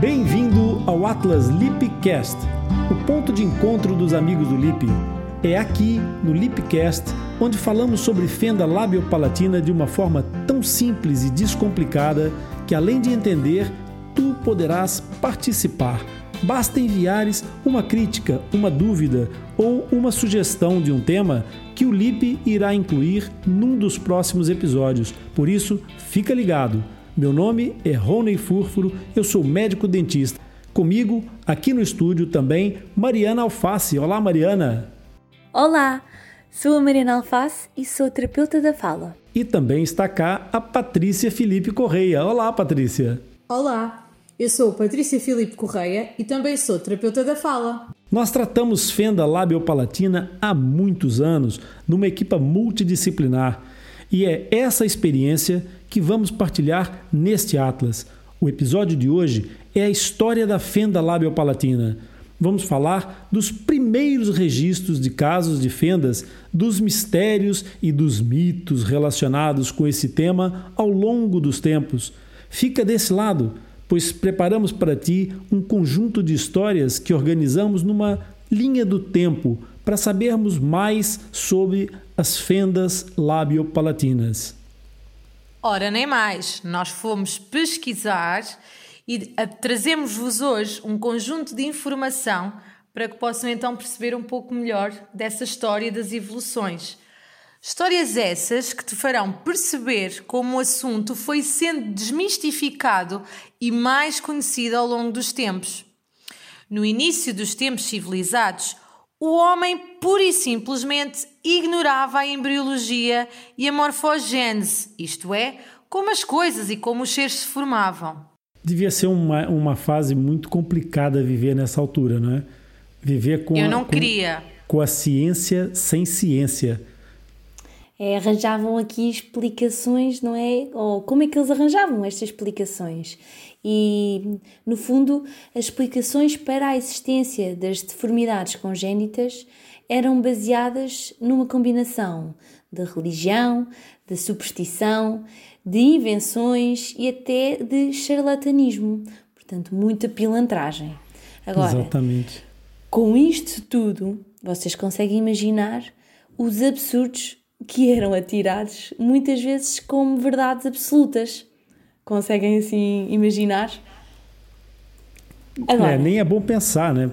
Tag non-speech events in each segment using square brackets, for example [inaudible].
Bem-vindo ao Atlas Lipcast, o ponto de encontro dos amigos do Lip. É aqui, no Lipcast, onde falamos sobre fenda labiopalatina de uma forma tão simples e descomplicada que, além de entender, tu poderás participar. Basta enviares uma crítica, uma dúvida ou uma sugestão de um tema que o Lip irá incluir num dos próximos episódios. Por isso, fica ligado. Meu nome é Rony Furfuro, eu sou médico dentista. Comigo, aqui no estúdio também, Mariana Alface. Olá, Mariana. Olá, sou a Mariana Alface e sou terapeuta da fala. E também está cá a Patrícia Felipe Correia. Olá, Patrícia. Olá, eu sou Patrícia Filipe Correia e também sou terapeuta da fala. Nós tratamos fenda labiopalatina há muitos anos, numa equipa multidisciplinar. E é essa experiência que vamos partilhar neste Atlas. O episódio de hoje é a história da fenda labiopalatina. Vamos falar dos primeiros registros de casos de fendas, dos mistérios e dos mitos relacionados com esse tema ao longo dos tempos. Fica desse lado pois preparamos para ti um conjunto de histórias que organizamos numa linha do tempo para sabermos mais sobre as fendas labiopalatinas. Ora, nem mais, nós fomos pesquisar e trazemos-vos hoje um conjunto de informação para que possam então perceber um pouco melhor dessa história das evoluções. Histórias essas que te farão perceber como o assunto foi sendo desmistificado e mais conhecido ao longo dos tempos. No início dos tempos civilizados, o homem pura e simplesmente ignorava a embriologia e a morfogênese, isto é, como as coisas e como os seres se formavam. Devia ser uma, uma fase muito complicada viver nessa altura, não é? Viver com, Eu não a, com, queria. com a ciência sem ciência é, arranjavam aqui explicações, não é? Ou como é que eles arranjavam estas explicações? E, no fundo, as explicações para a existência das deformidades congénitas eram baseadas numa combinação de religião, de superstição, de invenções e até de charlatanismo. Portanto, muita pilantragem. Agora, Exatamente. com isto tudo, vocês conseguem imaginar os absurdos que eram atirados muitas vezes como verdades absolutas. Conseguem assim imaginar? Agora, é, nem é bom pensar, né?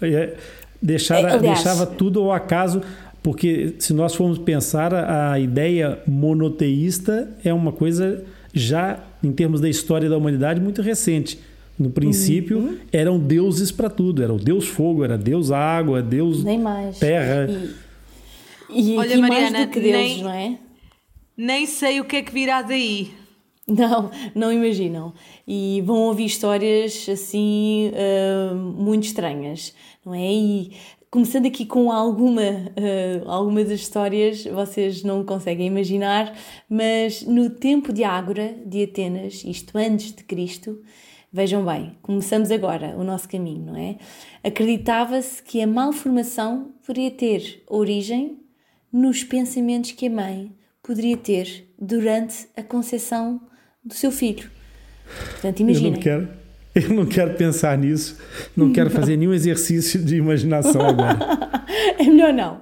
É, deixar, é, deixava tudo ao acaso, porque se nós formos pensar, a, a ideia monoteísta é uma coisa já, em termos da história da humanidade, muito recente. No princípio, uhum. eram deuses para tudo. Era o deus fogo, era deus água, deus terra. E e Olha, Mariana, mais do que Deus, nem, não é? Nem sei o que é que virá daí. [laughs] Não, não imaginam. E vão ouvir histórias assim uh, muito estranhas, não é? E começando aqui com alguma, uh, alguma das histórias, vocês não conseguem imaginar, mas no tempo de Ágora, de Atenas, isto antes de Cristo, vejam bem, começamos agora o nosso caminho, não é? Acreditava-se que a malformação poderia ter origem nos pensamentos que a mãe poderia ter durante a concepção do seu filho. Portanto, imaginem. Eu não quero, eu não quero pensar nisso, não quero fazer nenhum exercício de imaginação agora. [laughs] é melhor não.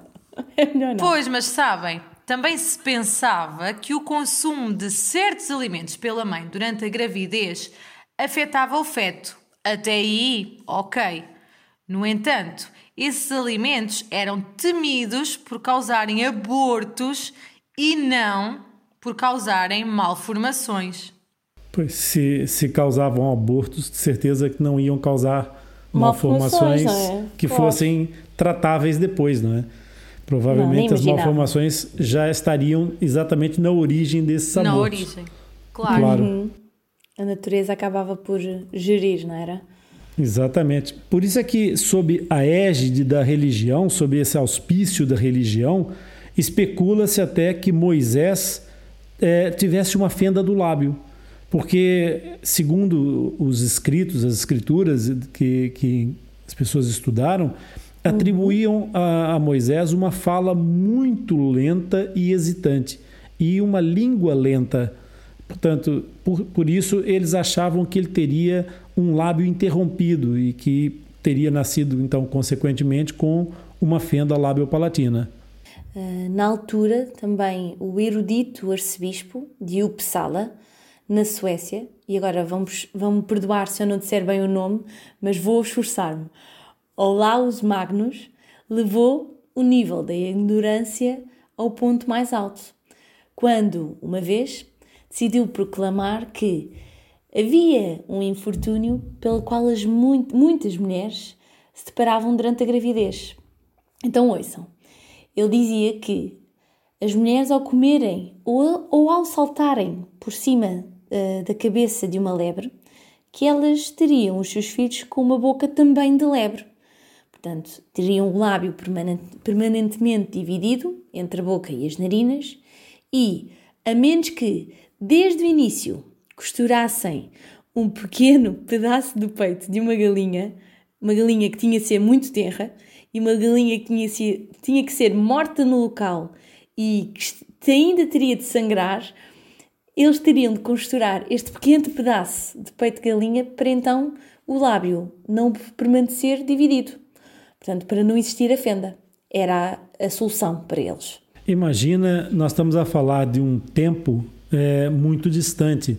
É melhor não. Pois, mas sabem, também se pensava que o consumo de certos alimentos pela mãe durante a gravidez afetava o feto. Até aí, ok. No entanto, esses alimentos eram temidos por causarem abortos e não por causarem malformações. Pois, se, se causavam abortos, de certeza que não iam causar malformações, é? que fossem tratáveis depois, não é? Provavelmente não, as malformações já estariam exatamente na origem desses abortos. Na origem, claro. claro. Uhum. A natureza acabava por gerir, não era? Exatamente. Por isso é que, sob a égide da religião, sob esse auspício da religião, especula-se até que Moisés é, tivesse uma fenda do lábio. Porque, segundo os escritos, as escrituras que, que as pessoas estudaram, atribuíam a, a Moisés uma fala muito lenta e hesitante e uma língua lenta. Portanto, por, por isso eles achavam que ele teria um lábio interrompido e que teria nascido, então, consequentemente, com uma fenda labiopalatina. Uh, na altura, também o erudito arcebispo de Uppsala, na Suécia, e agora vamos perdoar se eu não disser bem o nome, mas vou esforçar-me. Olaus Magnus levou o nível da ignorância ao ponto mais alto, quando, uma vez, decidiu proclamar que havia um infortúnio pelo qual as muito, muitas mulheres se deparavam durante a gravidez. Então, ouçam. Ele dizia que as mulheres, ao comerem ou, ou ao saltarem por cima uh, da cabeça de uma lebre, que elas teriam os seus filhos com uma boca também de lebre. Portanto, teriam o lábio permanentemente dividido entre a boca e as narinas e, a menos que, desde o início, costurassem um pequeno [laughs] pedaço do peito de uma galinha, uma galinha que tinha de ser muito tenra e uma galinha que tinha, ser, tinha que ser morta no local e que ainda teria de sangrar, eles teriam de costurar este pequeno pedaço de peito de galinha para então o lábio não permanecer dividido. Portanto, para não existir a fenda. Era a, a solução para eles. Imagina, nós estamos a falar de um tempo é, muito distante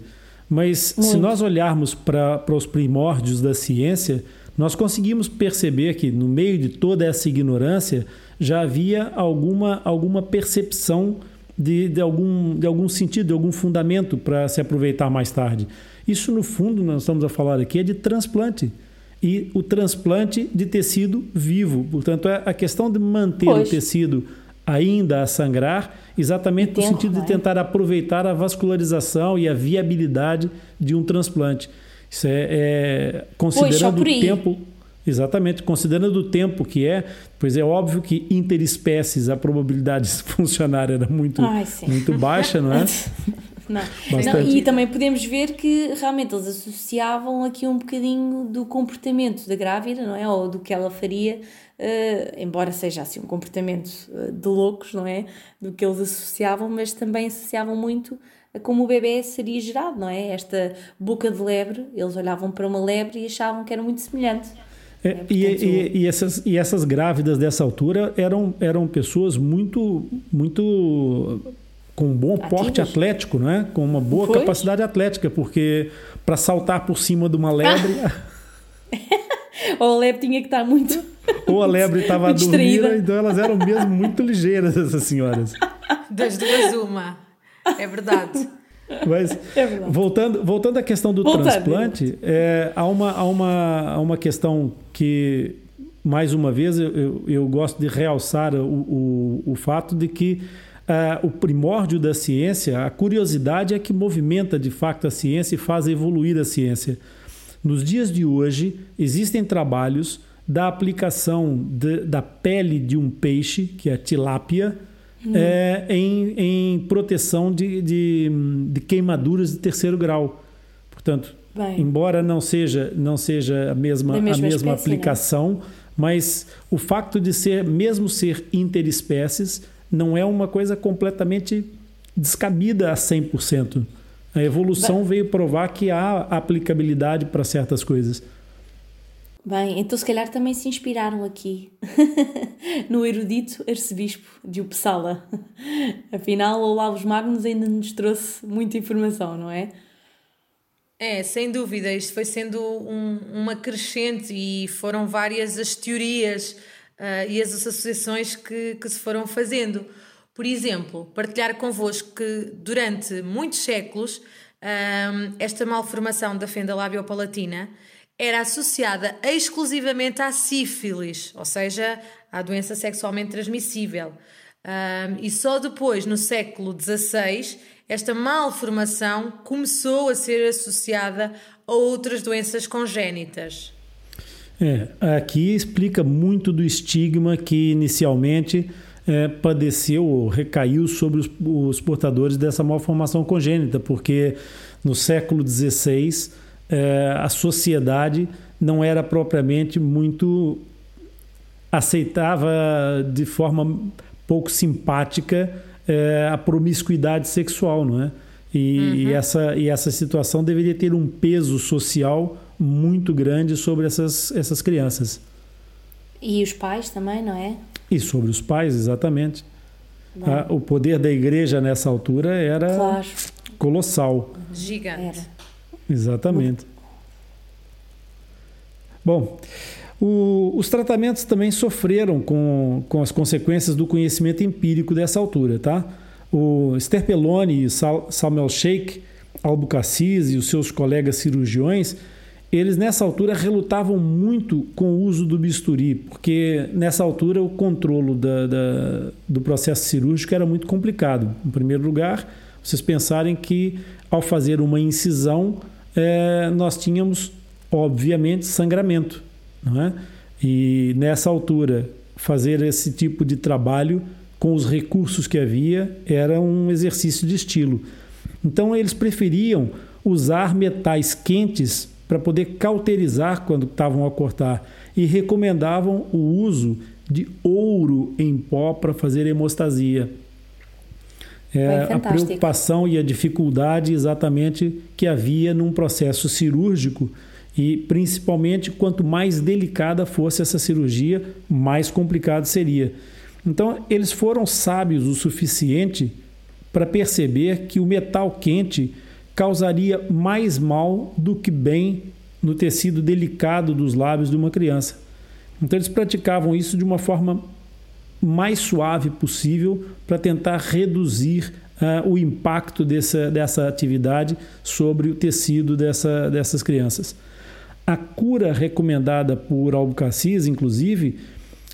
mas Muito. se nós olharmos para os primórdios da ciência, nós conseguimos perceber que no meio de toda essa ignorância já havia alguma, alguma percepção de, de, algum, de algum sentido, de algum fundamento para se aproveitar mais tarde. Isso, no fundo, nós estamos a falar aqui, é de transplante. E o transplante de tecido vivo. Portanto, é a questão de manter pois. o tecido ainda a sangrar, exatamente no sentido de tentar aproveitar a vascularização e a viabilidade de um transplante. Isso é, é considerando o tempo. Exatamente, considerando o tempo que é, pois é óbvio que interespécies a probabilidade [laughs] de funcionar era muito, Ai, muito baixa, não é? [laughs] Não. não. E também podemos ver que realmente eles associavam aqui um bocadinho do comportamento da grávida, não é? Ou do que ela faria Uh, embora seja assim um comportamento uh, de loucos, não é? Do que eles associavam, mas também associavam muito a como o bebê seria gerado, não é? Esta boca de lebre, eles olhavam para uma lebre e achavam que era muito semelhante. É, é, e, e, e, essas, e essas grávidas dessa altura eram, eram pessoas muito, muito com um bom Ativas. porte atlético, não é? Com uma boa Foi? capacidade atlética, porque para saltar por cima de uma lebre. [laughs] [laughs] Ou a lebre tinha que estar muito ou a lebre estava a dormir, então elas eram mesmo muito ligeiras, essas senhoras. Das duas, uma. É verdade. Mas, é verdade. Voltando, voltando à questão do voltando. transplante, é, há, uma, há, uma, há uma questão que, mais uma vez, eu, eu, eu gosto de realçar o, o, o fato de que uh, o primórdio da ciência, a curiosidade é que movimenta de fato a ciência e faz evoluir a ciência. Nos dias de hoje, existem trabalhos da aplicação de, da pele de um peixe, que é a tilápia, hum. é, em, em proteção de, de, de, queimaduras de terceiro grau. Portanto, Bem. embora não seja, não seja a mesma, a mesma espécie, né? aplicação, né? mas o facto de ser, mesmo ser interespécies, não é uma coisa completamente descabida a 100%. A evolução Bem. veio provar que há aplicabilidade para certas coisas. Bem, então se calhar também se inspiraram aqui [laughs] no erudito arcebispo de Uppsala. Afinal, Olaus Magnus ainda nos trouxe muita informação, não é? É, sem dúvida, isto foi sendo um, uma crescente e foram várias as teorias uh, e as associações que, que se foram fazendo. Por exemplo, partilhar convosco que durante muitos séculos um, ah, esta malformação da fenda labiopalatina era associada exclusivamente à sífilis, ou seja, à doença sexualmente transmissível. Um, e só depois, no século XVI, esta malformação começou a ser associada a outras doenças congénitas. É, aqui explica muito do estigma que inicialmente é, padeceu ou recaiu sobre os, os portadores dessa malformação congênita, porque no século XVI é, a sociedade não era propriamente muito aceitava de forma pouco simpática é, a promiscuidade sexual, não é? E, uhum. e, essa, e essa situação deveria ter um peso social muito grande sobre essas, essas crianças. E os pais também, não é? E sobre os pais, exatamente. Ah, o poder da igreja nessa altura era Claro. colossal. Gigante. Era. Exatamente. Bom, o- os tratamentos também sofreram com, com as consequências do conhecimento empírico dessa altura, tá? O Sterpeloni e Sal, Samuel Sheikh Albucacis e os seus colegas cirurgiões, eles nessa altura relutavam muito com o uso do bisturi, porque nessa altura o controle da- da- do processo cirúrgico era muito complicado. Em primeiro lugar, vocês pensarem que ao fazer uma incisão, eh, nós tínhamos, obviamente, sangramento. Não é? E nessa altura, fazer esse tipo de trabalho com os recursos que havia era um exercício de estilo. Então, eles preferiam usar metais quentes para poder cauterizar quando estavam a cortar e recomendavam o uso de ouro em pó para fazer hemostasia. É, a preocupação e a dificuldade exatamente que havia num processo cirúrgico e principalmente quanto mais delicada fosse essa cirurgia, mais complicado seria. Então eles foram sábios o suficiente para perceber que o metal quente causaria mais mal do que bem no tecido delicado dos lábios de uma criança. Então eles praticavam isso de uma forma mais suave possível para tentar reduzir ah, o impacto dessa, dessa atividade sobre o tecido dessa, dessas crianças. A cura recomendada por Albucacis, inclusive,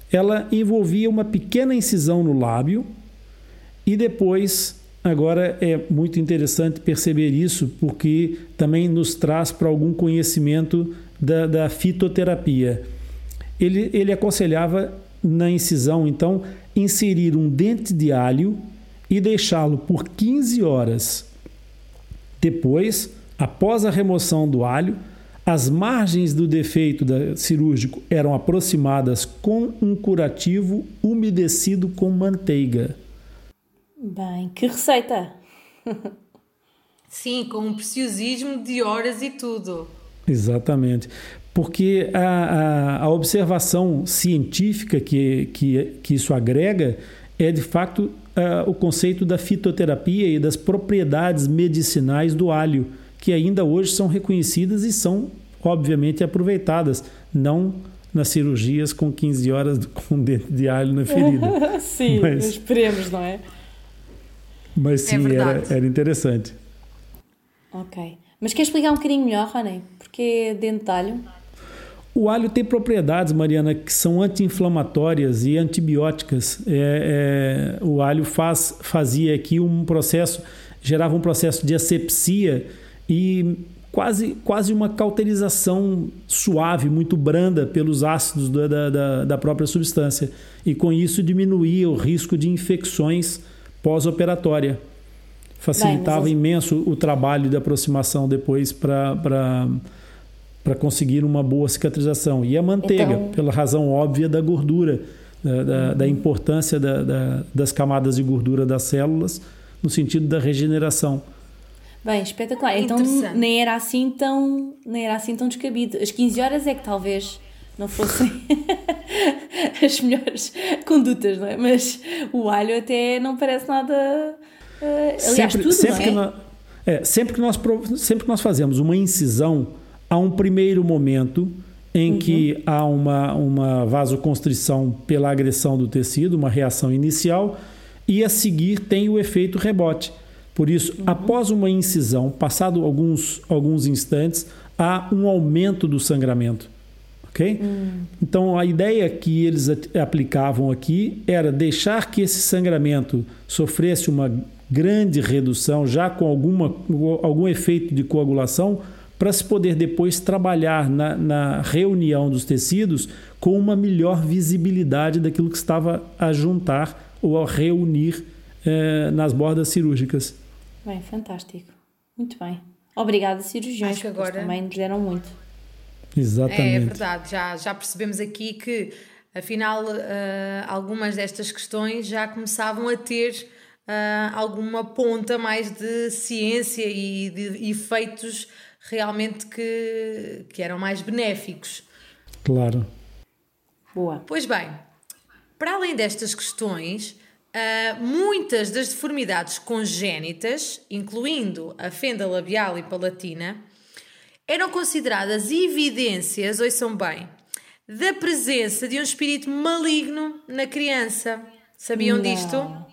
ela envolvia uma pequena incisão no lábio e depois, agora é muito interessante perceber isso, porque também nos traz para algum conhecimento da, da fitoterapia. Ele, ele aconselhava na incisão, então, inserir um dente de alho e deixá-lo por 15 horas. Depois, após a remoção do alho, as margens do defeito cirúrgico eram aproximadas com um curativo umedecido com manteiga. Bem, que receita! Sim, com um preciosismo de horas e tudo. Exatamente. Porque a, a, a observação científica que, que, que isso agrega é, de fato, o conceito da fitoterapia e das propriedades medicinais do alho, que ainda hoje são reconhecidas e são, obviamente, aproveitadas, não nas cirurgias com 15 horas [laughs] com dente de alho na ferida. [laughs] Sim, Mas- esperemos, não é? Mas É sim, era, verdade. era interessante. Ok. Mas quer explicar um bocadinho melhor, Rony? Porque dentro de alho? O alho tem propriedades, Mariana, que são anti-inflamatórias e antibióticas. É, é, o alho faz, fazia aqui um processo, gerava um processo de asepsia e quase, quase uma cauterização suave, muito branda pelos ácidos da, da- da, própria substância. E com isso diminuía o risco de infecções pós-operatória. Facilitava Bem, imenso o trabalho de aproximação depois para para conseguir uma boa cicatrização. E a manteiga, Então- pela razão óbvia da gordura, da, da, da importância da- das camadas de gordura das células, no sentido da regeneração. Bem, espetacular. Então Interessante. nem era assim tão, nem era assim tão descabido. As 15 horas é que talvez não fossem [laughs] as melhores condutas, não é? Mas o alho até não parece nada. eh, aliás, tudo, sempre, não que é? nós, é, sempre, que nós, sempre que nós fazemos uma incisão, há um primeiro momento em Uhum. que há uma, uma vasoconstrição pela agressão do tecido, uma reação inicial, e a seguir tem o efeito rebote. Por isso, Uhum. após uma incisão, passado alguns, alguns instantes, há um aumento do sangramento. Ok? Então, a ideia que eles aplicavam aqui era deixar que esse sangramento sofresse uma grande redução, já com alguma, algum efeito de coagulação, para se poder depois trabalhar na, na reunião dos tecidos com uma melhor visibilidade daquilo que estava a juntar ou a reunir eh, nas bordas cirúrgicas. Bem, fantástico. Muito bem. Obrigada, cirurgiões, que agora- também nos deram muito. Exatamente. É verdade, já, já percebemos aqui que, afinal, eh, algumas destas questões já começavam a ter eh, alguma ponta mais de ciência e de efeitos realmente que, que eram mais benéficos. Claro. Boa. Pois bem, para além destas questões, uh, muitas das deformidades congénitas, incluindo a fenda labial e palatina, eram consideradas evidências, ouçam bem, da presença de um espírito maligno na criança. Sabiam Não. disto?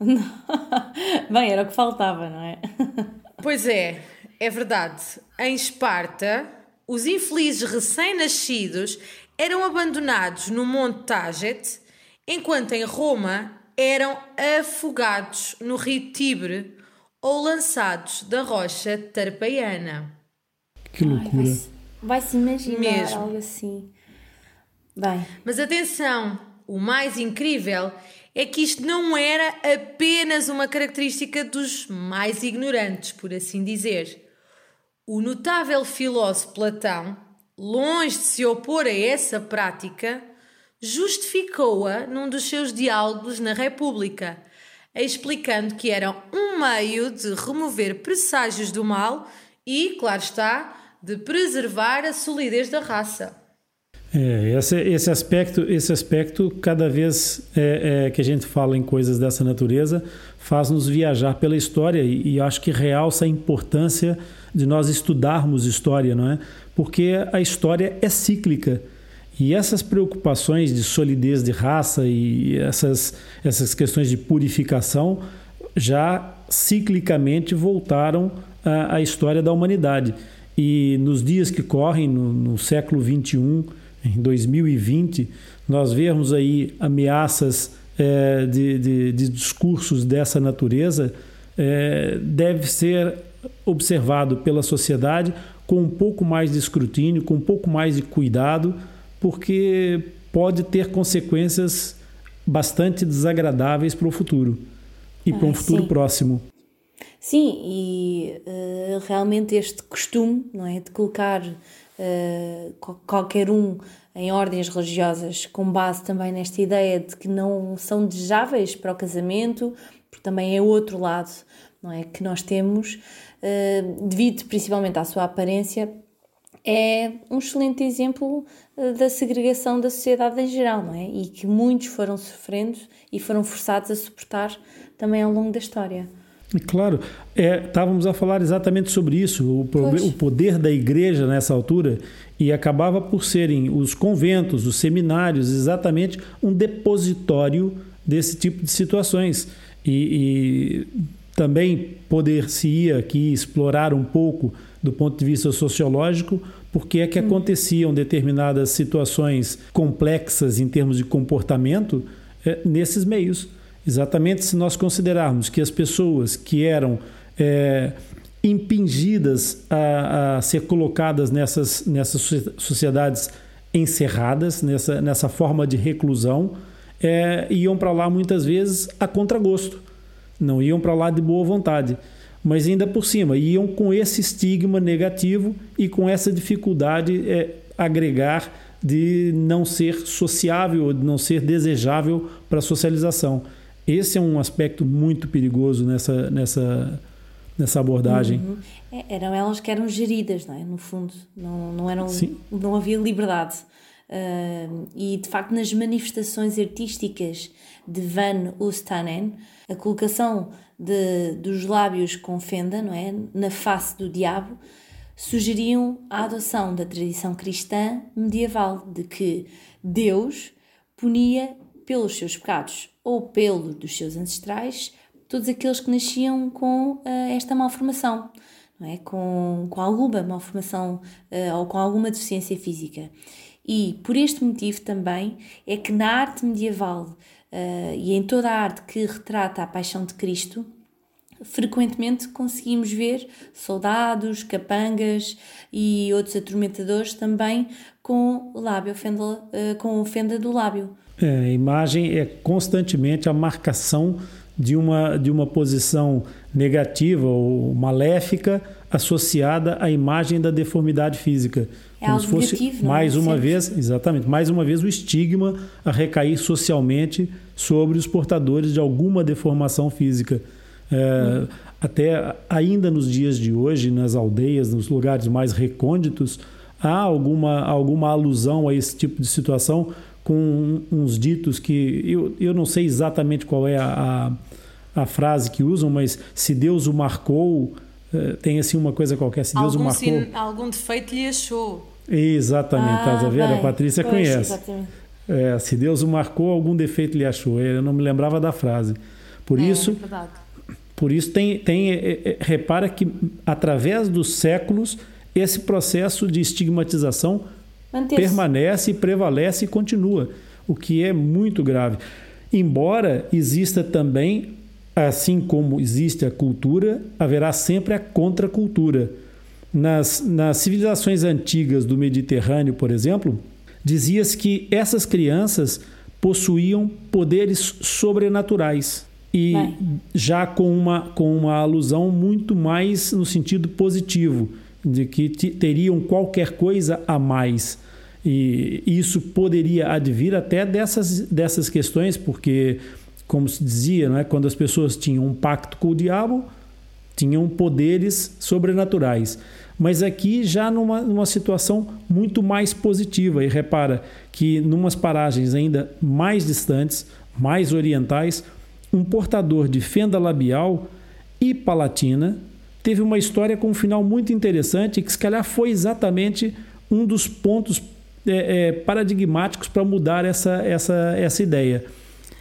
[laughs] Bem, era o que faltava, não é? [laughs] Pois é, é verdade. Em Esparta, os infelizes recém-nascidos eram abandonados no Monte Táget, enquanto em Roma eram afogados no rio Tibre ou lançados da rocha Tarpeiana. Que loucura. Vai-se imaginar Mesmo. algo assim. Bem, Mas atenção, o mais incrível é que isto não era apenas uma característica dos mais ignorantes, por assim dizer. O notável filósofo Platão, longe de se opor a essa prática, justificou-a num dos seus diálogos na República, explicando que era um meio de remover presságios do mal e, claro está, de preservar a solidez da raça. É, esse, esse aspecto, esse aspecto, cada vez é, é, que a gente fala em coisas dessa natureza, faz-nos viajar pela história e, e acho que realça a importância de nós estudarmos história, não é? Porque a história é cíclica e essas preocupações de solidez de raça e essas, essas questões de purificação já ciclicamente voltaram à, à história da humanidade. E nos dias que correm, no, no século XXI, em 2020, nós vemos aí ameaças é, de, de, de, discursos dessa natureza, é, deve ser observado pela sociedade com um pouco mais de escrutínio, com um pouco mais de cuidado, porque pode ter consequências bastante desagradáveis para o futuro e para um Ah, futuro sim. próximo. Sim, e eh, realmente este costume, não é, de colocar qual- qualquer um em ordens religiosas com base também nesta ideia de que não são desejáveis para o casamento, porque também é outro lado, não é, que nós temos, eh, devido principalmente à sua aparência, é um excelente exemplo eh, da segregação da sociedade em geral, não é? E que muitos foram sofrendo e foram forçados a suportar também ao longo da história. Claro, é, estávamos a falar exatamente sobre isso, o, o poder da igreja nessa altura, e acabava por serem os conventos, os seminários, exatamente um depositório desse tipo de situações. E, e também poder-se-ia aqui explorar um pouco do ponto de vista sociológico porque é que aconteciam determinadas situações complexas em termos de comportamento eh, nesses meios. Exatamente se nós considerarmos que as pessoas que eram é, impingidas a, a ser colocadas nessas, nessas socie- sociedades encerradas, nessa, nessa forma de reclusão, é, iam para lá muitas vezes a contragosto, não iam para lá de boa vontade, mas ainda por cima iam com esse estigma negativo e com essa dificuldade é, agregar de não ser sociável, de não ser desejável para a socialização. Esse é um aspecto muito perigoso nessa, nessa, nessa abordagem. Uhum. É, eram elas que eram geridas, não é? No fundo, não, não, eram, Sim. não havia liberdade. Ah, e de facto, nas manifestações artísticas de Van Oostanen, a colocação de, dos lábios com fenda, não é? Na face do diabo, sugeriam a adoção da tradição cristã medieval de que Deus punia pelos seus pecados ou pelo dos seus ancestrais todos aqueles que nasciam com ah, esta malformação, não é? com, com alguma malformação ah, ou com alguma deficiência física. E por este motivo também é que na arte medieval ah, e em toda a arte que retrata a paixão de Cristo, frequentemente conseguimos ver soldados, capangas e outros atormentadores também com lábio, fenda, eh, com fenda do lábio. É, a imagem é constantemente a marcação de uma, de uma posição negativa ou maléfica associada à imagem da deformidade física. É Como se fosse negativo, não é? mais uma vez, exatamente, mais uma vez o estigma a recair socialmente sobre os portadores de alguma deformação física. É, até ainda nos dias de hoje, nas aldeias, nos lugares mais recônditos, há alguma, alguma alusão a esse tipo de situação com uns ditos que eu, eu não sei exatamente qual é a, a, a frase que usam, mas se Deus o marcou, eh, tem assim uma coisa qualquer, se Deus algum o marcou. sin- algum defeito lhe achou. Exatamente, Ah, estás a ver? A bem, Patrícia pois, conhece. É, se Deus o marcou, algum defeito lhe achou. Eu não me lembrava da frase. Por É, isso, é por isso tem, tem é, é, repara que através dos séculos esse processo de estigmatização permanece, prevalece e continua, o que é muito grave. Embora exista também, assim como existe a cultura, haverá sempre a contracultura. Nas, nas civilizações antigas do Mediterrâneo, por exemplo, dizia-se que essas crianças possuíam poderes sobrenaturais e Bem. já com uma, com uma alusão muito mais no sentido positivo, de que teriam qualquer coisa a mais. E isso poderia advir até dessas, dessas questões, porque, como se dizia, é? quando as pessoas tinham um pacto com o diabo, tinham poderes sobrenaturais. Mas aqui já numa, numa situação muito mais positiva. E repara que, numas paragens ainda mais distantes, mais orientais, um portador de fenda labial e palatina teve uma história com um final muito interessante que, se calhar, foi exatamente um dos pontos é, é, paradigmáticos para mudar essa, essa, essa ideia.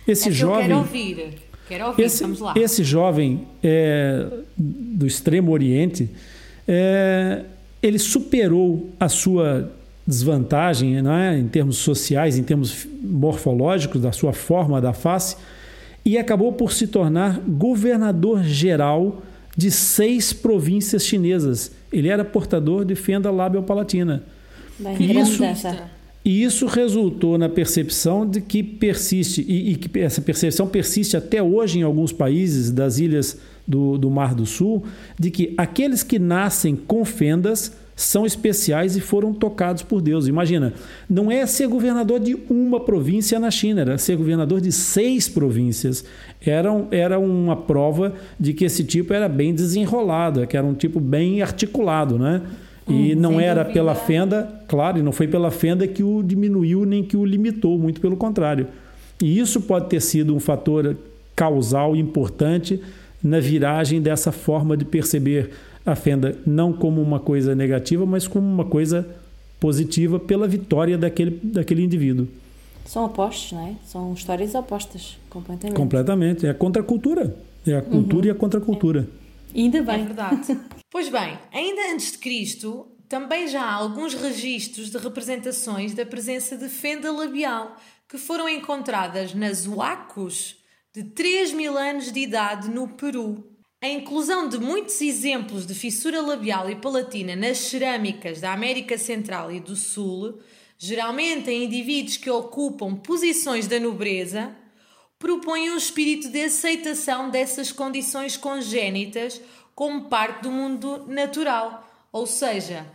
Esse Essa eu jovem. quero ouvir. Quero ouvir, Esse, vamos lá. esse jovem é, do Extremo Oriente, é, ele superou a sua desvantagem não é, em termos sociais, em termos morfológicos, da sua forma da face, e acabou por se tornar governador geral de seis províncias chinesas. Ele era portador de fenda labial-palatina. Bem, E grande isso-. E isso resultou na percepção de que persiste, e, e que essa percepção persiste até hoje em alguns países das ilhas do, do Mar do Sul, de que aqueles que nascem com fendas são especiais e foram tocados por Deus. Imagina, não é ser governador de uma província na China, era ser governador de seis províncias. Era, era uma prova de que esse tipo era bem desenrolado, que era um tipo bem articulado, né? E não sem era dúvida. pela fenda, claro, e não foi pela fenda que o diminuiu nem que o limitou, muito pelo contrário. E isso pode ter sido um fator causal importante na viragem dessa forma de perceber a fenda não como uma coisa negativa, mas como uma coisa positiva pela vitória daquele, daquele indivíduo. São opostos, não é? São histórias opostas, completamente. Completamente. É a contracultura. É a cultura e a contracultura. E ainda É bem. verdade. [laughs] pois bem, ainda antes de Cristo, também já há alguns registros de representações da presença de fenda labial que foram encontradas nas Huacos de 3 mil anos de idade no Peru. A inclusão de muitos exemplos de fissura labial e palatina nas cerâmicas da América Central e do Sul, geralmente em indivíduos que ocupam posições da nobreza, propõe um espírito de aceitação dessas condições congénitas como parte do mundo natural. Ou seja,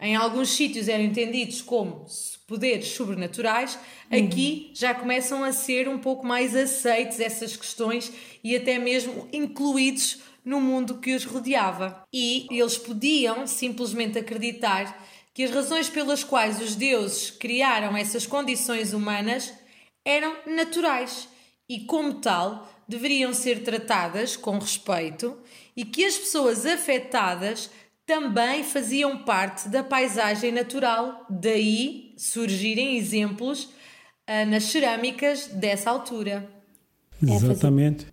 em alguns sítios eram entendidos como poderes sobrenaturais, aqui já começam a ser um pouco mais aceites essas questões e até mesmo incluídos no mundo que os rodeava. E eles podiam simplesmente acreditar que as razões pelas quais os deuses criaram essas condições humanas eram naturais e, como tal, deveriam ser tratadas com respeito e que as pessoas afetadas também faziam parte da paisagem natural, daí surgirem exemplos ah, nas cerâmicas dessa altura. fazer- Exatamente.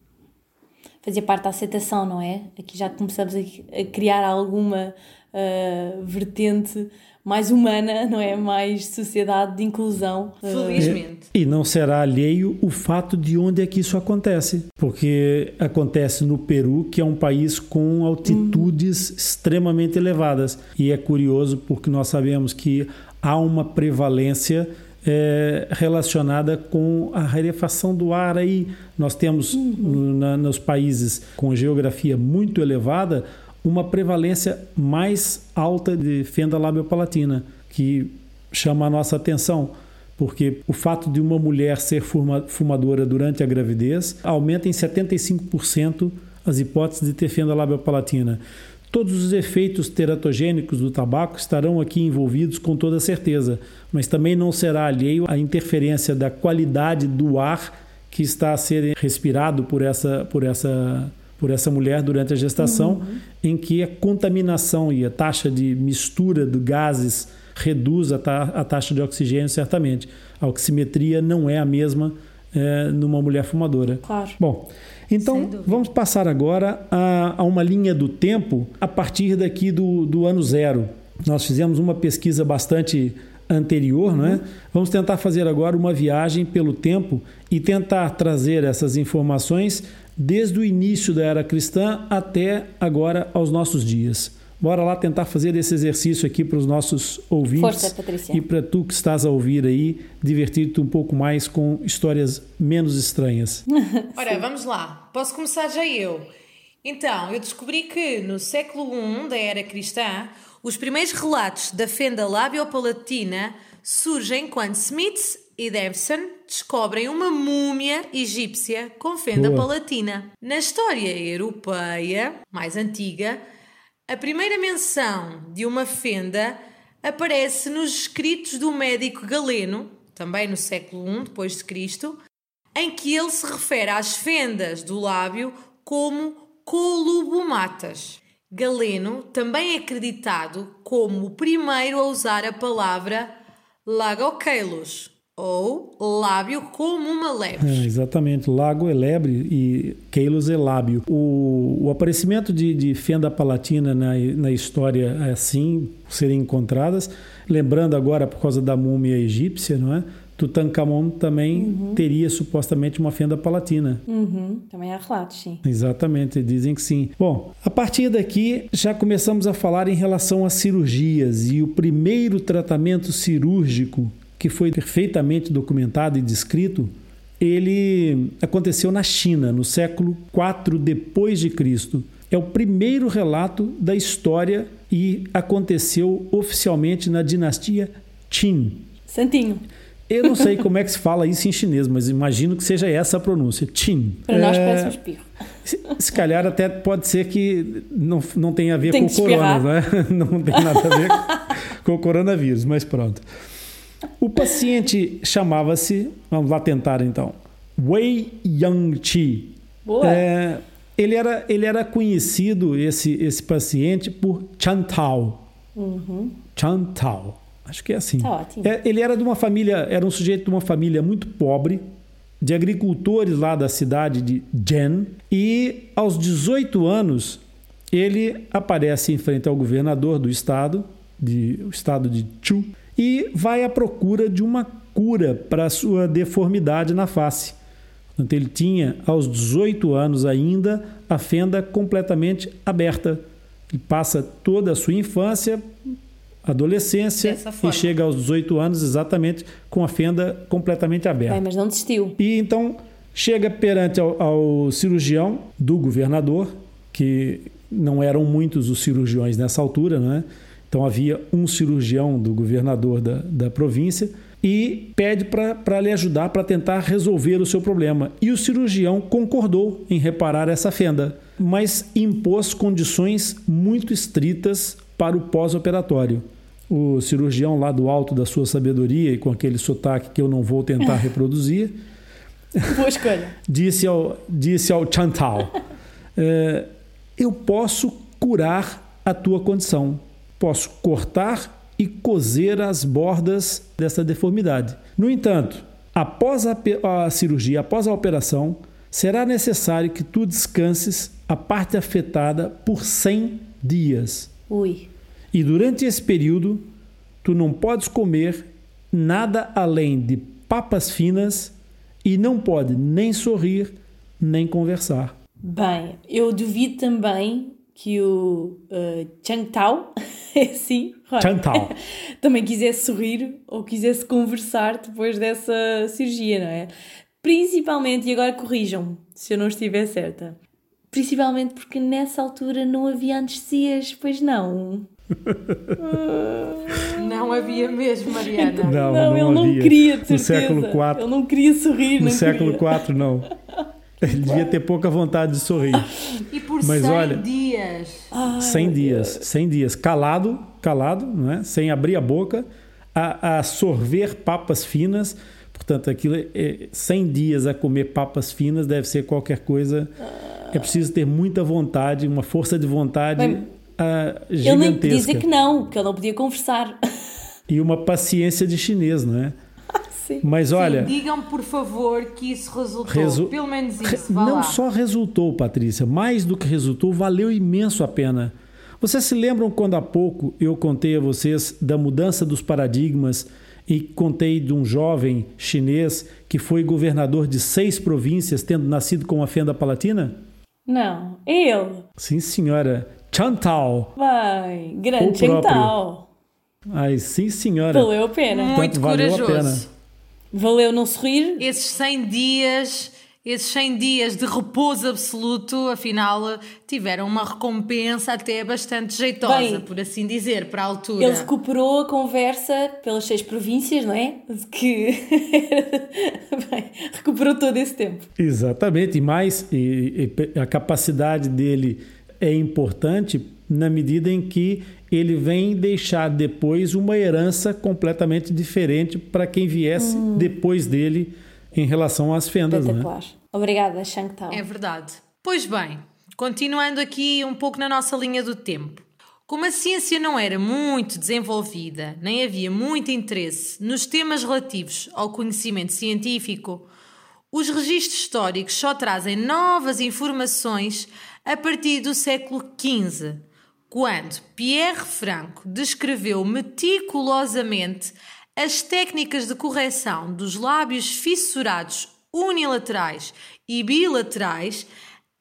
Fazia parte da aceitação, não é? Aqui já começamos a, a criar alguma ah, vertente mais humana, não é? Mais sociedade de inclusão. Ah, Felizmente. E não será alheio o fato de onde é que isso acontece, porque acontece no Peru, que é um país com altitudes extremamente elevadas. E é curioso porque nós sabemos que há uma prevalência é, relacionada com a rarefação do ar aí. Nós temos no- na- nos países com geografia muito elevada uma prevalência mais alta de fenda labiopalatina, que chama a nossa atenção porque o fato de uma mulher ser fuma- fumadora durante a gravidez aumenta em 75% as hipóteses de ter fenda labiopalatina. Todos os efeitos teratogênicos do tabaco estarão aqui envolvidos com toda certeza, mas também não será alheio à interferência da qualidade do ar que está a ser respirado por essa, por essa, por essa mulher durante a gestação, uhum. em que a contaminação e a taxa de mistura de gases reduz a, ta a taxa de oxigênio, certamente. A oximetria não é a mesma é, numa mulher fumadora. Claro. Bom, então vamos passar agora a, a, uma linha do tempo a partir daqui do, do ano zero. Nós fizemos uma pesquisa bastante anterior, uhum. não é? Vamos tentar fazer agora uma viagem pelo tempo e tentar trazer essas informações desde o início da era cristã até agora aos nossos dias. Bora lá tentar fazer esse exercício aqui para os nossos ouvintes. Força, Patrícia. E para tu que estás a ouvir aí, divertir-te um pouco mais com histórias menos estranhas. [laughs] Ora, vamos lá. Posso começar já eu. Então, eu descobri que no século I da era cristã, os primeiros relatos da fenda labiopalatina surgem quando Smith e Davison descobrem uma múmia egípcia com fenda Boa. palatina. Na história europeia mais antiga, a primeira menção de uma fenda aparece nos escritos do médico galeno, também no século I depois de Cristo, em que ele se refere às fendas do lábio como colubomatas. Galeno também é acreditado como o primeiro a usar a palavra lagoquelos, ou lábio como uma lebre. É, exatamente, lago é lebre e queilos é lábio. O, o aparecimento de, de fenda palatina na, na história é assim, serem encontradas, lembrando agora por causa da múmia egípcia, não é? Tutankhamon também uhum. teria supostamente uma fenda palatina. Uhum. Também há relatos, sim. Exatamente, dizem que sim. Bom, a partir daqui já começamos a falar em relação às cirurgias e o primeiro tratamento cirúrgico que foi perfeitamente documentado e descrito, ele aconteceu na China, no século IV depois de Cristo. É o primeiro relato da história e aconteceu oficialmente na dinastia Qin. Santinho. Eu não sei [laughs] como é que se fala isso em chinês, mas imagino que seja essa a pronúncia, Qin. Para nós é... parece um espirro. Se, se, calhar até pode ser que não, não tenha a ver tem com o corona, né? [laughs] Não tem nada a ver com o coronavírus, mas pronto. O paciente chamava-se, vamos lá tentar então, Wei Yang-chi. É, ele, era, ele era conhecido, esse, esse paciente, por Chantao. Uhum. Chantao. Acho que é assim. Tá é, ele era de uma família, era um sujeito de uma família muito pobre, de agricultores lá da cidade de Jen. E aos 18 anos, ele aparece em frente ao governador do estado, de, o estado de Chu, e vai à procura de uma cura para a sua deformidade na face. Portanto, ele tinha, aos 18 anos ainda, a fenda completamente aberta. Ele passa toda a sua infância, adolescência e chega aos 18 anos exatamente com a fenda completamente aberta. É, mas não desistiu. E então chega perante ao, ao cirurgião do governador, que não eram muitos os cirurgiões nessa altura, né? Então havia um cirurgião do governador da, da província e pede para lhe ajudar para tentar resolver o seu problema. E o cirurgião concordou em reparar essa fenda, mas impôs condições muito estritas para o pós-operatório. O cirurgião, lá do alto da sua sabedoria e com aquele sotaque que eu não vou tentar [laughs] reproduzir, [laughs] disse ao, disse ao Chantal: é, Eu posso curar a tua condição posso cortar e coser as bordas dessa deformidade. No entanto, após a, a cirurgia, após a operação, será necessário que tu descanses a parte afetada por 100 dias. Ui. E durante esse período, tu não podes comer nada além de papas finas e não pode nem sorrir nem conversar. Bem, eu duvido também que o uh, Chang Tao, [laughs] é assim, Chang Tao. [laughs] também quisesse sorrir ou quisesse conversar depois dessa cirurgia, não é? Principalmente, e agora corrijam-me se eu não estiver certa, principalmente porque nessa altura não havia anestesias, pois não. [laughs] Não havia mesmo, Mariana. Não, não, não ele não queria, de certeza. No século IV. Ele não queria sorrir, No não século queria. IV, não. Ele devia ter pouca vontade de sorrir. [laughs] E Mas 100 olha- dias. 100 dias, 100 dias, calado, calado, não é? sem abrir a boca, a, a sorver papas finas. Portanto, aquilo é, é 100 dias a comer papas finas deve ser qualquer coisa. É preciso ter muita vontade, uma força de vontade Bem, ah, Ele nem podia dizer gigantesca. que não, que ele não podia conversar. E uma paciência de chinês, não é? Sim. Mas olha, Sim, digam por favor que isso resultou. Resu- Pelo menos isso. Não lá. só resultou, Patrícia, mais do que resultou, valeu imenso a pena. Vocês se lembram quando há pouco eu contei a vocês da mudança dos paradigmas e contei de um jovem chinês que foi governador de seis províncias, tendo nascido com a fenda palatina? Não, ele. Sim, senhora. Chantao. Vai, grande próprio. Chantal. Ai, sim, senhora. Valeu a pena. Muito valeu a corajoso. pena. Valeu não sorrir? Esses 100 dias, esses 100 dias de repouso absoluto, afinal, tiveram uma recompensa até bastante jeitosa, Bem, por assim dizer, para a altura. Ele recuperou a conversa pelas seis províncias, não é? Que. [laughs] Bem, recuperou todo esse tempo. Exatamente, e mais, e- e a capacidade dele é importante na medida em que ele vem deixar depois uma herança completamente diferente para quem viesse depois dele em relação às fendas. Né? Obrigada, Shangtao. É verdade. Pois bem, continuando aqui um pouco na nossa linha do tempo. Como a ciência não era muito desenvolvida, nem havia muito interesse nos temas relativos ao conhecimento científico, os registros históricos só trazem novas informações a partir do século XV, quando Pierre Franco descreveu meticulosamente as técnicas de correção dos lábios fissurados unilaterais e bilaterais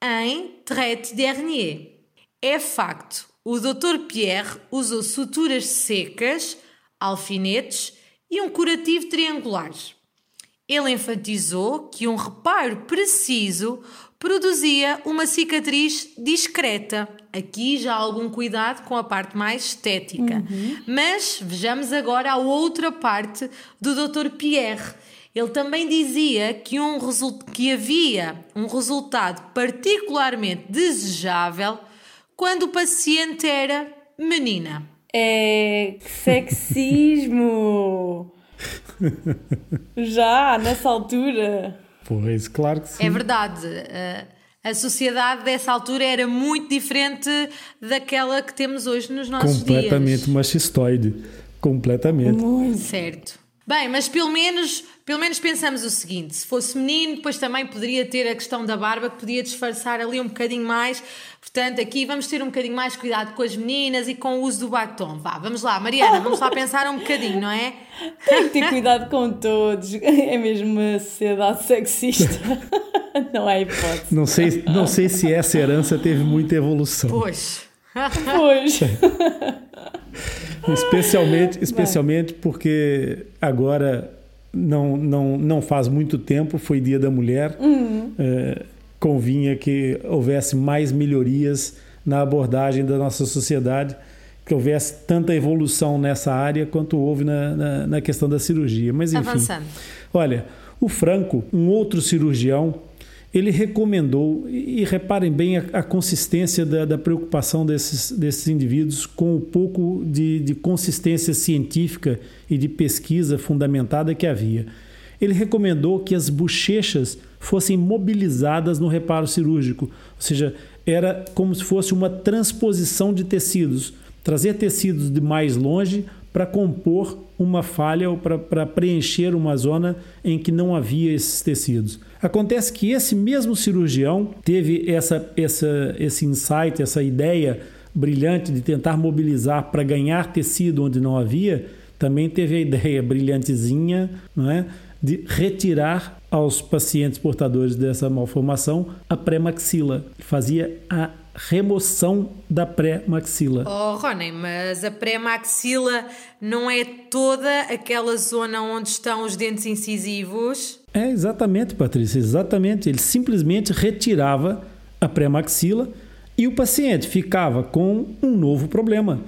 em Traite Dernier. É facto, o Dr. Pierre usou suturas secas, alfinetes e um curativo triangular. Ele enfatizou que um reparo preciso produzia uma cicatriz discreta. Aqui já há algum cuidado com a parte mais estética. Mas vejamos agora a outra parte do Dr. Pierre. Ele também dizia que, um result... que havia um resultado particularmente desejável quando o paciente era menina. É que sexismo! [laughs] Já, nessa altura. Pois, claro que sim. É verdade. eh, A sociedade dessa altura era muito diferente daquela que temos hoje nos nossos Completamente dias. machistoide. Completamente. Certo. Bem, mas pelo menos, pelo menos pensamos o seguinte: se fosse menino, depois também poderia ter a questão da barba, que podia disfarçar ali um bocadinho mais. Portanto, aqui vamos ter um bocadinho mais cuidado com as meninas e com o uso do batom. Vá, vamos lá, Mariana, vamos lá pensar um bocadinho, não é? Tem que ter cuidado com todos. É mesmo uma sociedade sexista. [laughs] Não há hipótese. Não sei, não sei se essa herança teve muita evolução. Pois. Pois. [laughs] [laughs] Especialmente, especialmente porque agora não, não, não faz muito tempo, foi Dia da Mulher, é, convinha que houvesse mais melhorias na abordagem da nossa sociedade, que houvesse tanta evolução nessa área quanto houve na, na, na questão da cirurgia. Mas enfim, Avançando. olha, o Franco, um outro cirurgião, ele recomendou, e reparem bem a, a consistência da, da preocupação desses, desses indivíduos com o pouco de, de consistência científica e de pesquisa fundamentada que havia. Ele recomendou que as bochechas fossem mobilizadas no reparo cirúrgico, ou seja, era como se fosse uma transposição de tecidos, trazer tecidos de mais longe para compor uma falha ou para preencher uma zona em que não havia esses tecidos. Acontece que esse mesmo cirurgião teve essa, essa, esse insight, essa ideia brilhante de tentar mobilizar para ganhar tecido onde não havia, também teve a ideia brilhantezinha não é, de retirar aos pacientes portadores dessa malformação a pré-maxila. Fazia a remoção da pré-maxila. Oh, Rony, mas a pré-maxila não é toda aquela zona onde estão os dentes incisivos? É exatamente, Patrícia, exatamente. Ele simplesmente retirava a pré-maxila e o paciente ficava com um novo problema.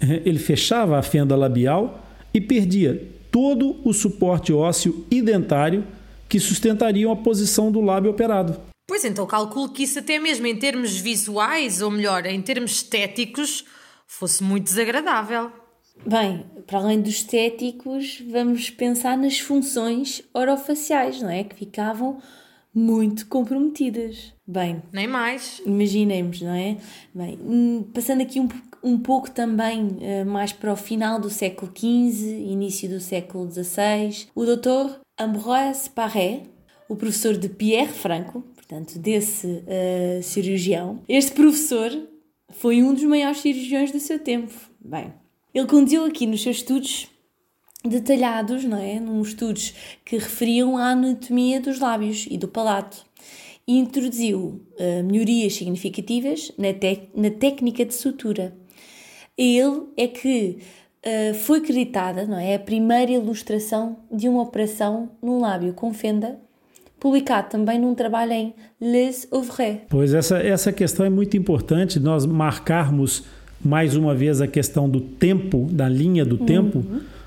Ele fechava a fenda labial e perdia todo o suporte ósseo e dentário que sustentariam a posição do lábio operado. Pois então, calculo que isso até mesmo em termos visuais, ou melhor, em termos estéticos, fosse muito desagradável. Bem, para além dos estéticos, vamos pensar nas funções orofaciais, não é? Que ficavam muito comprometidas. Bem, Nem mais. imaginemos, não é? Bem, hum, passando aqui um, um pouco também eh, mais para o final do século XV, início do século XVI, o doutor Ambroise Paré, o professor de Pierre Franco, portanto, desse eh, cirurgião, este professor foi um dos maiores cirurgiões do seu tempo. Bem, ele conduziu aqui nos seus estudos detalhados, não é? Num estudos que referiam à anatomia dos lábios e do palato e introduziu eh, melhorias significativas na, na técnica de sutura. Ele é que eh, foi acreditada, não é? A primeira ilustração de uma operação num lábio com fenda, publicado também num trabalho em Les Ouvres. Pois essa, essa questão é muito importante, nós marcarmos mais uma vez a questão do tempo, da linha do tempo,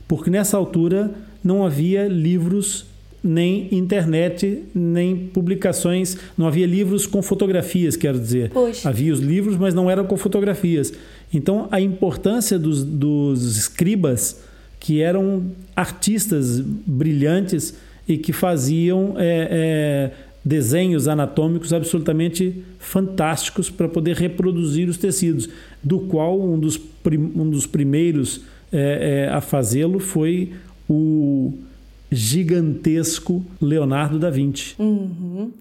porque nessa altura não havia livros, nem internet, nem publicações, não havia livros com fotografias, quero dizer. Pois. Havia os livros, mas não eram com fotografias. Então a importância dos, dos escribas, que eram artistas brilhantes e que faziam é, é, desenhos anatômicos absolutamente fantásticos para poder reproduzir os tecidos, do qual um dos, prim- um dos primeiros é, é, a fazê-lo foi o gigantesco Leonardo da Vinci. Uhum.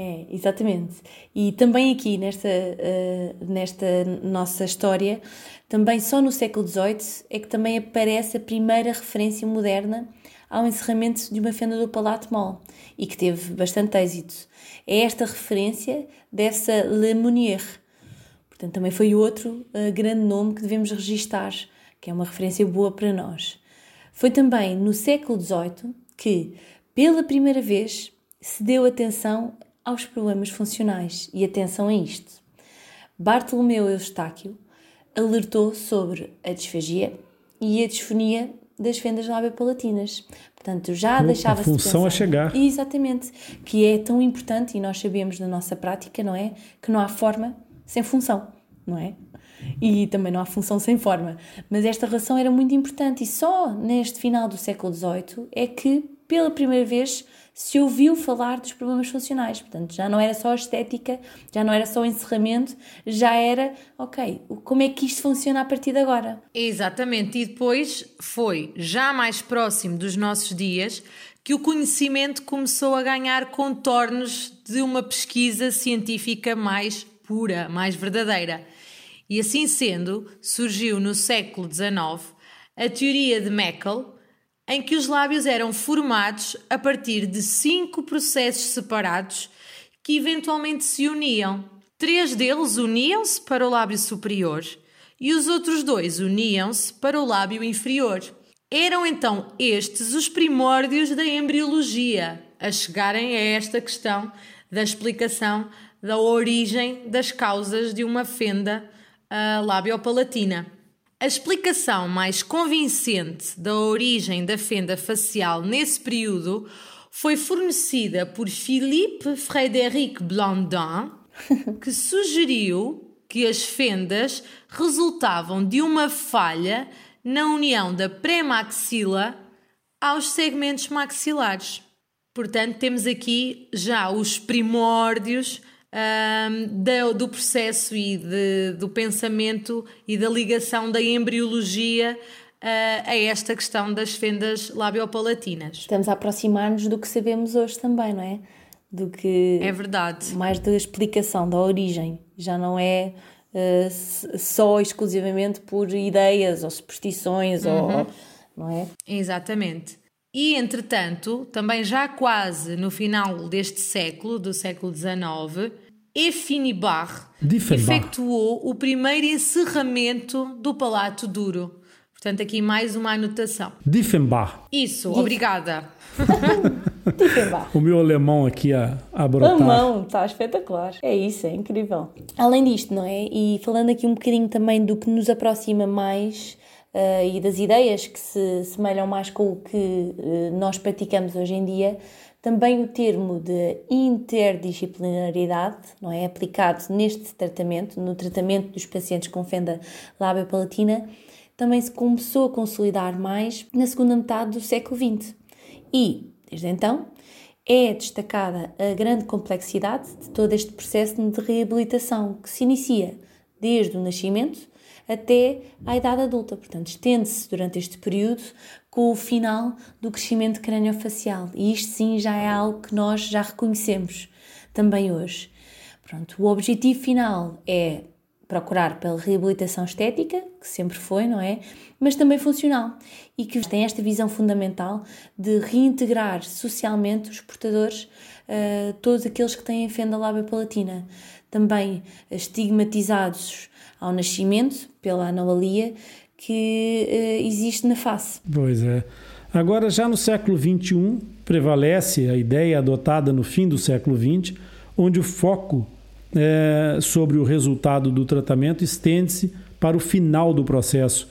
É, exatamente. E também aqui nesta, eh, nesta nossa história, também só no século XVIII é que também aparece a primeira referência moderna ao encerramento de uma fenda do palato mole e que teve bastante êxito. É esta referência dessa Le Monnier. Portanto, também foi outro eh, grande nome que devemos registar, que é uma referência boa para nós. Foi também no século XVIII que, pela primeira vez, se deu atenção aos problemas funcionais. E atenção a isto. Bartolomeu Eustáquio alertou sobre a disfagia e a disfonia das fendas labiopalatinas. Portanto, já A deixava-se função a pensar- chegar. Exatamente. Que é tão importante e nós sabemos da nossa prática, não é? Que não há forma sem função, não é? E também não há função sem forma. Mas esta relação era muito importante e só neste final do século XVIII é que, pela primeira vez, se ouviu falar dos problemas funcionais. Portanto, já não era só estética, já não era só encerramento, já era, ok, como é que isto funciona a partir de agora? Exatamente, e depois foi já mais próximo dos nossos dias que o conhecimento começou a ganhar contornos de uma pesquisa científica mais pura, mais verdadeira. E assim sendo, surgiu no século XIX a teoria de Meckel, em que os lábios eram formados a partir de cinco processos separados que eventualmente se uniam. Três deles uniam-se para o lábio superior e os outros dois uniam-se para o lábio inferior. Eram então estes os primórdios da embriologia a chegarem a esta questão da explicação da origem das causas de uma fenda ah, labiopalatina. A explicação mais convincente da origem da fenda facial nesse período foi fornecida por Philippe Frédéric Blandin, [laughs] que sugeriu que as fendas resultavam de uma falha na união da pré-maxila aos segmentos maxilares. Portanto, temos aqui já os primórdios ahm, da- do processo e de- do pensamento e da ligação da embriologia ah, a esta questão das fendas labiopalatinas. Estamos a aproximar-nos do que sabemos hoje também, não é? Do que É verdade. mais da explicação, da origem. Já não é s- só exclusivamente por ideias ou superstições, ou, não é? Exatamente. E, entretanto, também já quase no final deste século, do século XIX, Dieffenbach. efetuou o primeiro encerramento do palato duro. Portanto, aqui mais uma anotação. Dieffenbach. Isso, obrigada. [laughs] Dieffenbach. O meu alemão aqui a, a brotar. mão, está espetacular. É isso, é incrível. Além disto, não é? E falando aqui um bocadinho também do que nos aproxima mais eh, e das ideias que se semelham mais com o que eh, nós praticamos hoje em dia, Também o termo de interdisciplinaridade, não é? Aplicado neste tratamento, no tratamento dos pacientes com fenda lábio-palatina, também se começou a consolidar mais na segunda metade do século XX. E, desde então, é destacada a grande complexidade de todo este processo de reabilitação que se inicia desde o nascimento até à idade adulta. Portanto, estende-se durante este período com o final do crescimento craniofacial. E isto sim já é algo que nós já reconhecemos também hoje. Pronto, o objetivo final é procurar pela reabilitação estética, que sempre foi, não é? Mas também funcional e que tem esta visão fundamental de reintegrar socialmente os portadores, uh, todos aqueles que têm fenda lábia palatina, também estigmatizados ao nascimento pela anomalia que uh, existe na face. Pois é. Agora, já no século XXI, prevalece a ideia adotada no fim do século XX, onde o foco é, sobre o resultado do tratamento estende-se para o final do processo.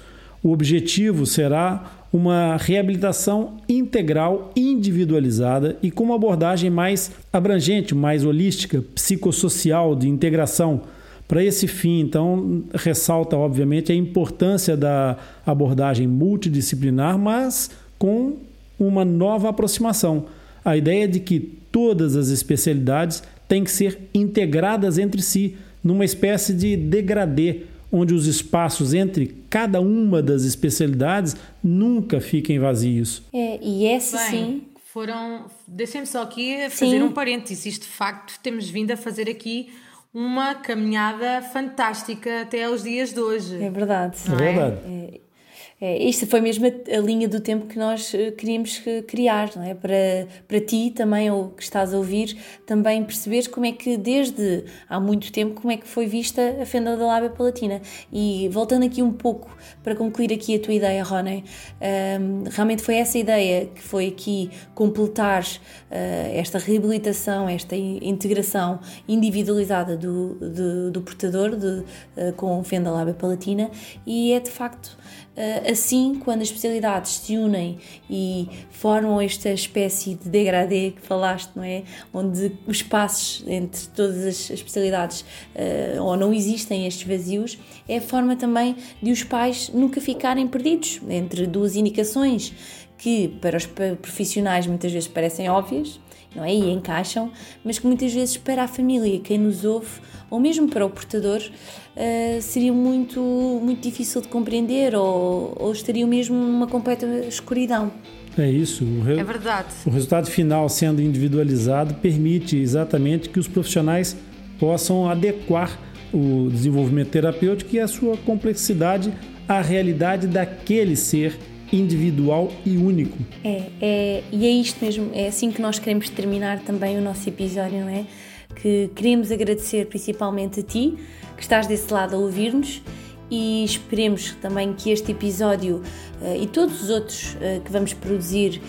O objetivo será uma reabilitação integral, individualizada e com uma abordagem mais abrangente, mais holística, psicossocial, de integração. Para esse fim, então, ressalta, obviamente, a importância da abordagem multidisciplinar, mas com uma nova aproximação. A ideia de que todas as especialidades têm que ser integradas entre si, numa espécie de degradê, onde os espaços entre cada uma das especialidades nunca fiquem vazios. É, e essa Bem, sim. Foram. Deixem-me só aqui fazer sim. um parênteses. Isto de facto temos vindo a fazer aqui uma caminhada fantástica até aos dias de hoje. É verdade. É verdade. É, é, esta foi mesmo a, a, linha do tempo que nós eh, queríamos criar, não é? Para, para ti também, ou que estás a ouvir, também perceberes como é que desde há muito tempo, como é que foi vista a fenda da lábia palatina. E voltando aqui um pouco, para concluir aqui a tua ideia, Rony, um, realmente foi essa ideia que foi aqui completar uh, esta reabilitação, esta integração individualizada do, do, do portador de, uh, com fenda lábia palatina e é de facto assim, quando as especialidades se unem e formam esta espécie de degradê que falaste, não é? Onde os espaços entre todas as especialidades uh, ou não existem estes vazios, é a forma também de os pais nunca ficarem perdidos entre duas indicações que para os profissionais muitas vezes parecem óbvias, não é? E encaixam, mas que muitas vezes para a família, quem nos ouve, ou mesmo para o portador, uh, seria muito, muito difícil de compreender ou, ou estariam mesmo numa completa escuridão. É isso. Re... É verdade. O resultado final sendo individualizado permite exatamente que os profissionais possam adequar o desenvolvimento terapêutico e a sua complexidade à realidade daquele ser individual e único. É, é, e é isto mesmo, é assim que nós queremos terminar também o nosso episódio, não é? Que queremos agradecer principalmente a ti, que estás desse lado a ouvir-nos e esperemos também que este episódio uh, e todos os outros uh, que vamos produzir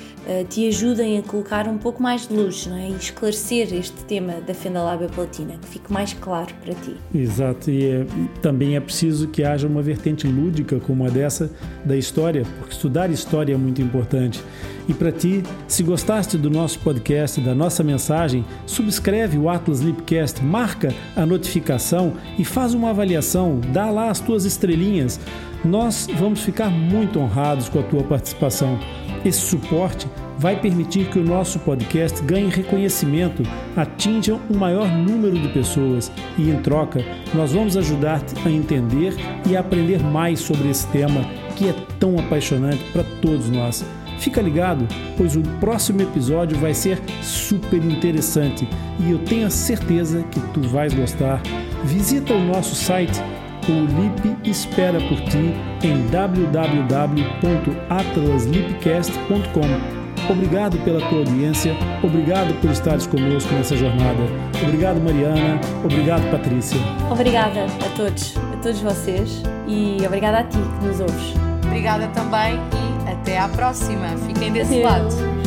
te ajudem a colocar um pouco mais de luz não é? e esclarecer este tema da fenda lábia palatina, que fique mais claro para ti. Exato, e é, também é preciso que haja uma vertente lúdica como a dessa da história, porque estudar história é muito importante. E para ti, se gostaste do nosso podcast, da nossa mensagem, subscreve o Atlas Lipcast, marca a notificação e faz uma avaliação, dá lá as tuas estrelinhas. Nós vamos ficar muito honrados com a tua participação. Esse suporte vai permitir que o nosso podcast ganhe reconhecimento, atinja um maior número de pessoas e, em troca, nós vamos ajudar-te a entender e a aprender mais sobre esse tema que é tão apaixonante para todos nós. Fica ligado, pois o próximo episódio vai ser super interessante e eu tenho a certeza que tu vais gostar. Visita o nosso site o LIP espera por ti em www.atlaslipcast.com. Obrigado pela tua audiência, obrigado por estares conosco nessa jornada. Obrigado, Mariana. Obrigado, Patrícia. Obrigada a todos, a todos vocês e obrigada a ti que nos ouves. Obrigada também e até à próxima. Fiquem desse lado.